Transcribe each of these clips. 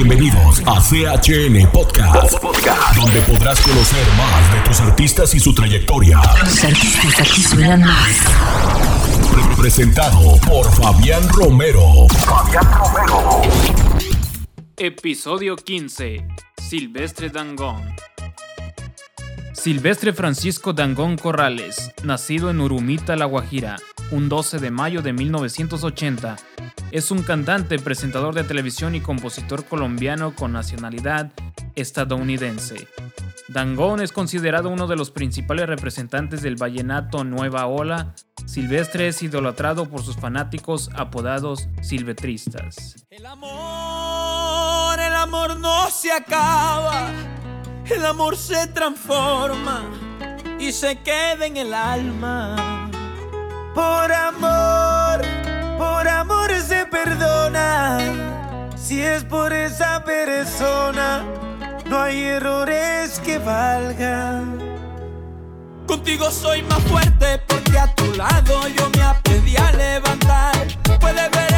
Bienvenidos a CHN Podcast, donde podrás conocer más de tus artistas y su trayectoria. Los artistas aquí suenan más. Presentado por Fabián Romero. Fabián Romero. Episodio 15. Silvestre Dangón. Silvestre Francisco Dangón Corrales, nacido en Urumita, La Guajira, un 12 de mayo de 1980, es un cantante, presentador de televisión y compositor colombiano con nacionalidad estadounidense. Dangón es considerado uno de los principales representantes del vallenato Nueva Ola. Silvestre es idolatrado por sus fanáticos apodados silvetristas. El amor, el amor no se acaba, el amor se transforma y se queda en el alma. Por amor, por amor se perdona, si es por esa persona, no hay errores que valgan. Contigo soy más fuerte porque a tu lado yo me aprendí a levantar. Puedes ver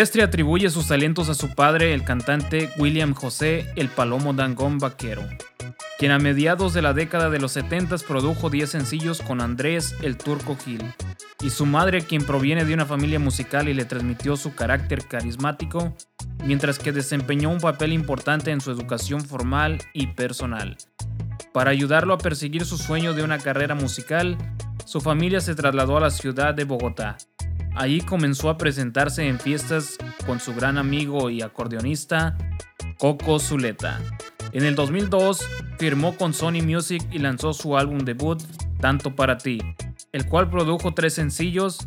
Silvestre atribuye sus talentos a su padre, el cantante William José El Palomo Dangón Vaquero, quien a mediados de la década de los 70 produjo 10 sencillos con Andrés El Turco Gil, y su madre, quien proviene de una familia musical y le transmitió su carácter carismático, mientras que desempeñó un papel importante en su educación formal y personal. Para ayudarlo a perseguir su sueño de una carrera musical, su familia se trasladó a la ciudad de Bogotá. Allí comenzó a presentarse en fiestas con su gran amigo y acordeonista Coco Zuleta. En el 2002 firmó con Sony Music y lanzó su álbum debut Tanto para ti, el cual produjo tres sencillos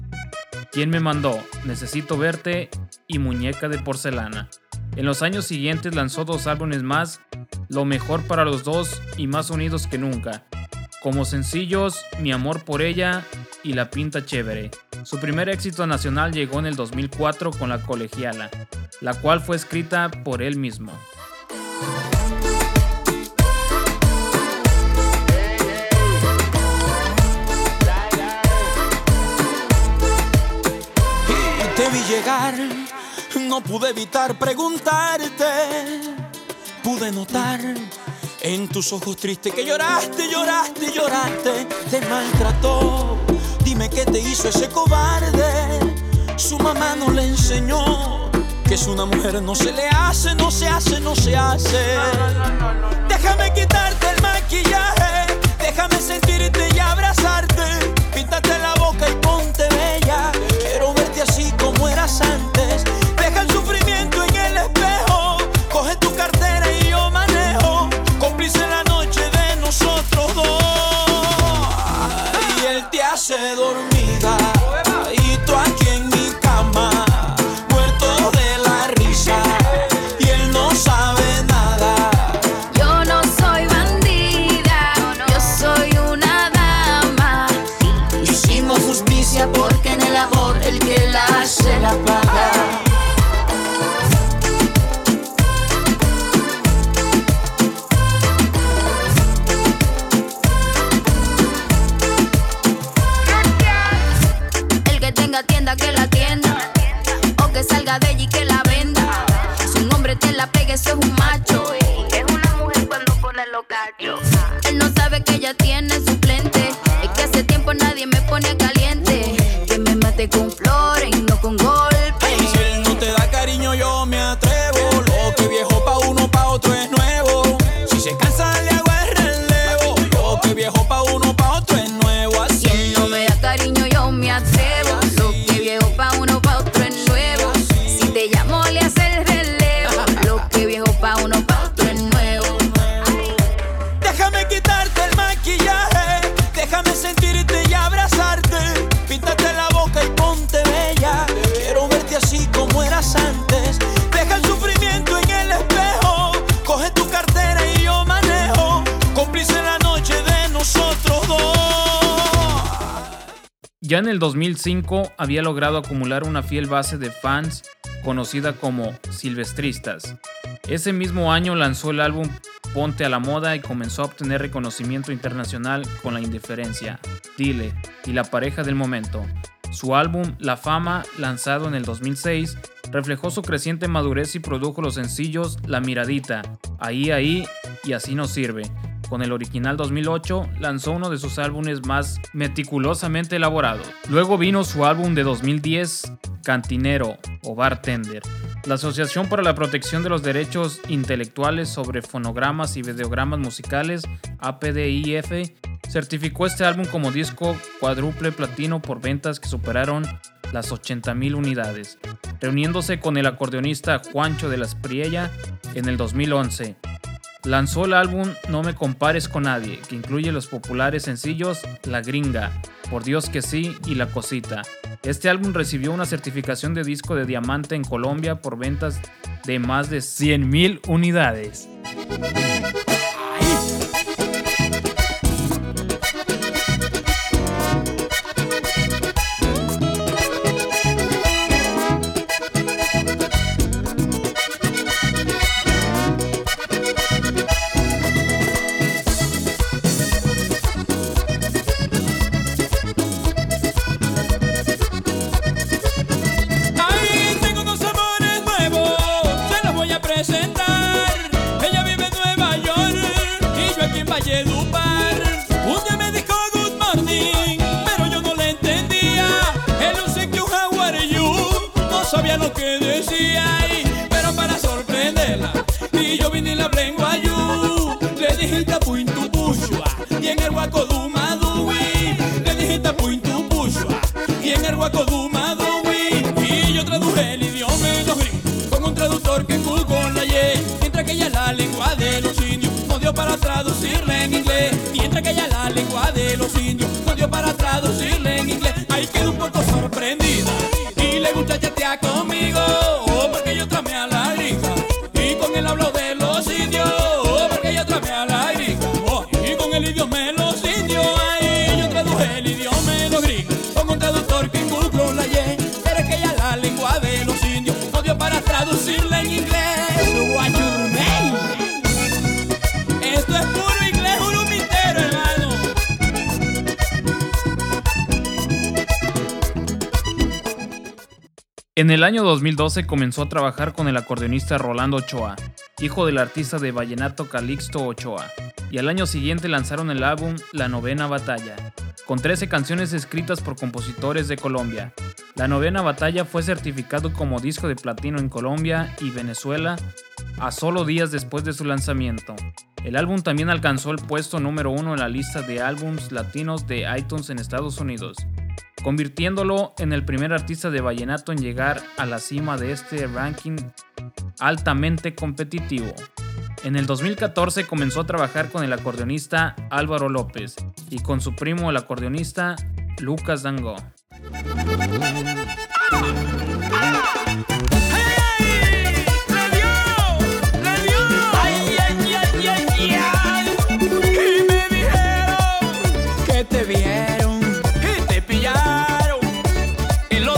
¿Quién me mandó? Necesito verte y Muñeca de porcelana. En los años siguientes lanzó dos álbumes más, Lo mejor para los dos y Más unidos que nunca. Como sencillos, Mi amor por ella y La pinta chévere. Su primer éxito nacional llegó en el 2004 con La colegiala, la cual fue escrita por él mismo. Te vi llegar, no pude evitar preguntarte. Pude notar en tus ojos tristes que lloraste, lloraste, lloraste. Te maltrató. Qué te hizo ese cobarde. Su mamá no le enseñó que es una mujer no se le hace, no se hace, no se hace. Déjame quitarte el maquillaje, déjame sentirte y abrazarte. La tienda que la tienda. O que salga de allí que la venda. Si un hombre te la pega, eso es un macho. Es una mujer cuando pone los cachos. Él no sabe que ella tiene Ya en el 2005 había logrado acumular una fiel base de fans conocida como Silvestristas. Ese mismo año lanzó el álbum Ponte a la Moda y comenzó a obtener reconocimiento internacional con La Indiferencia, Dile y La Pareja del Momento. Su álbum La Fama, lanzado en el 2006, reflejó su creciente madurez y produjo los sencillos La Miradita, Ahí Ahí y Así Nos Sirve. Con el original 2008 lanzó uno de sus álbumes más meticulosamente elaborados. Luego vino su álbum de 2010, Cantinero o Bartender. La Asociación para la Protección de los Derechos Intelectuales sobre Fonogramas y Videogramas Musicales, APDIF, certificó este álbum como disco cuádruple platino por ventas que superaron las 80.000 unidades, reuniéndose con el acordeonista Juancho de las Priella en el 2011. Lanzó el álbum No me compares con nadie, que incluye los populares sencillos La Gringa, Por Dios que sí y La Cosita. Este álbum recibió una certificación de disco de diamante en Colombia por ventas de más de 100.000 unidades. Y yo vine y le hablé en guayú. Le dije tapu in tu bushua, y en el guaco du madui. Le dije tapu in tu bushua, y en el guaco En el año 2012 comenzó a trabajar con el acordeonista Rolando Ochoa, hijo del artista de vallenato Calixto Ochoa, y al año siguiente lanzaron el álbum La Novena Batalla, con 13 canciones escritas por compositores de Colombia. La Novena Batalla fue certificado como disco de platino en Colombia y Venezuela a solo días después de su lanzamiento. El álbum también alcanzó el puesto número uno en la lista de álbums latinos de iTunes en Estados Unidos, convirtiéndolo en el primer artista de vallenato en llegar a la cima de este ranking altamente competitivo. En el 2014 comenzó a trabajar con el acordeonista Álvaro López y con su primo el acordeonista Lucas Dango.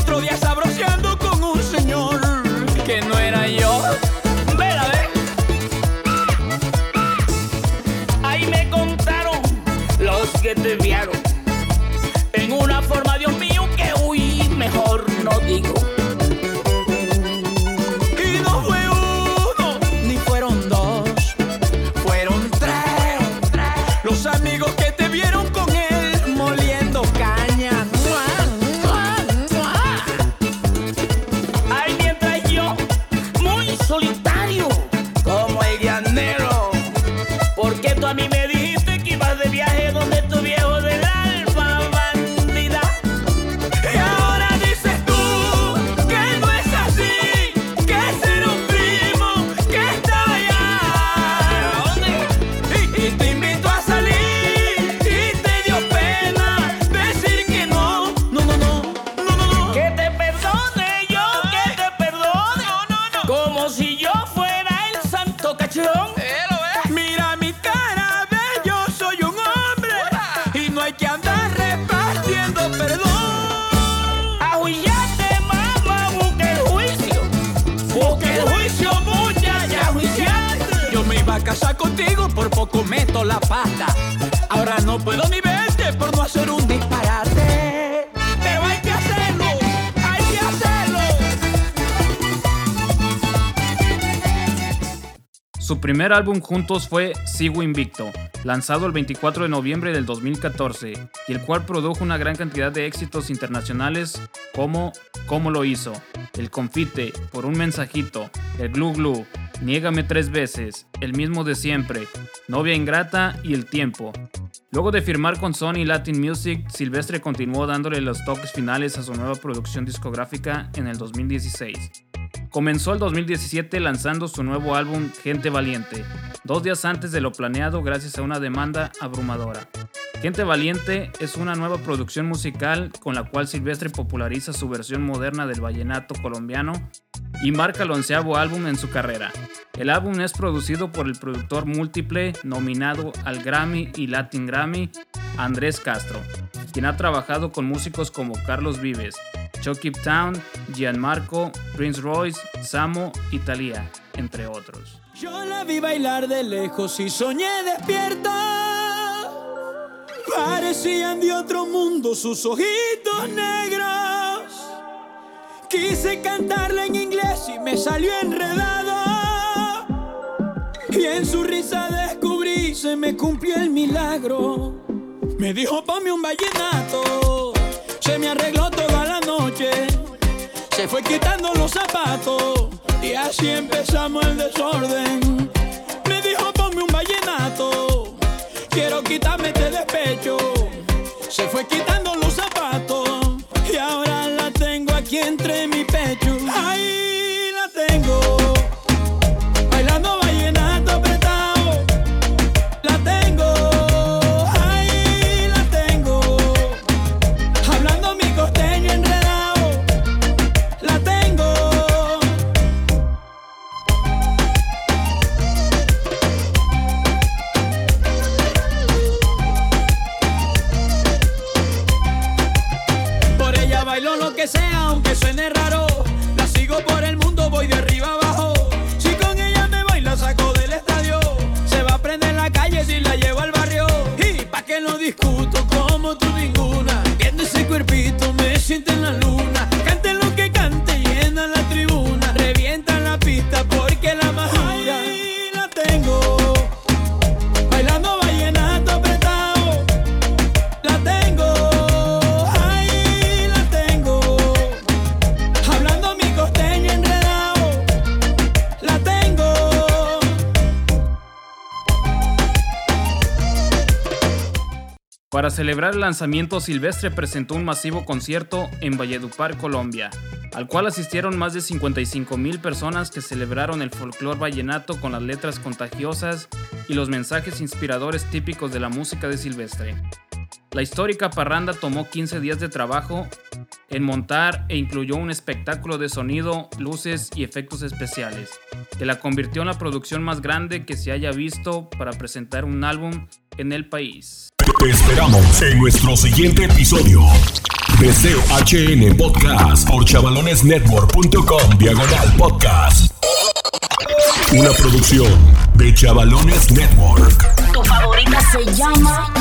Otro día contigo por poco meto la pata. Ahora no puedo ni verte primer álbum juntos fue Sigo Invicto, lanzado el 24 de noviembre del 2014, y el cual produjo una gran cantidad de éxitos internacionales como Cómo lo hizo, El Confite, Por un mensajito, El Glu Glu, Niégame tres veces, El mismo de siempre, Novia Ingrata y El Tiempo. Luego de firmar con Sony Latin Music, Silvestre continuó dándole los toques finales a su nueva producción discográfica en el 2016. Comenzó el 2017 lanzando su nuevo álbum Gente Valiente, dos días antes de lo planeado gracias a una demanda abrumadora. Gente Valiente es una nueva producción musical con la cual Silvestre populariza su versión moderna del vallenato colombiano y marca el onceavo álbum en su carrera. El álbum es producido por el productor múltiple nominado al Grammy y Latin Grammy, Andrés Castro, quien ha trabajado con músicos como Carlos Vives, Chucky Town, Gianmarco, Prince Royce, Samo y Thalía, entre otros. Yo la vi bailar de lejos y soñé despierta. Parecían de otro mundo sus ojitos negros. Quise cantarla en inglés y me salió enredado. Y en su risa descubrí, se me cumplió el milagro. Me dijo, ponme un vallenato. Quitando los zapatos. Y así empezamos el desorden. Para celebrar el lanzamiento, Silvestre presentó un masivo concierto en Valledupar, Colombia, al cual asistieron más de 55 mil personas que celebraron el folclore vallenato con las letras contagiosas y los mensajes inspiradores típicos de la música de Silvestre. La histórica parranda tomó 15 días de trabajo en montar e incluyó un espectáculo de sonido, luces y efectos especiales, que la convirtió en la producción más grande que se haya visto para presentar un álbum en el país. Te esperamos en nuestro siguiente episodio. Deseo HN Podcast por chavalonesnetwork.com diagonal podcast. Una producción de Chavalones Network. Tu favorita se llama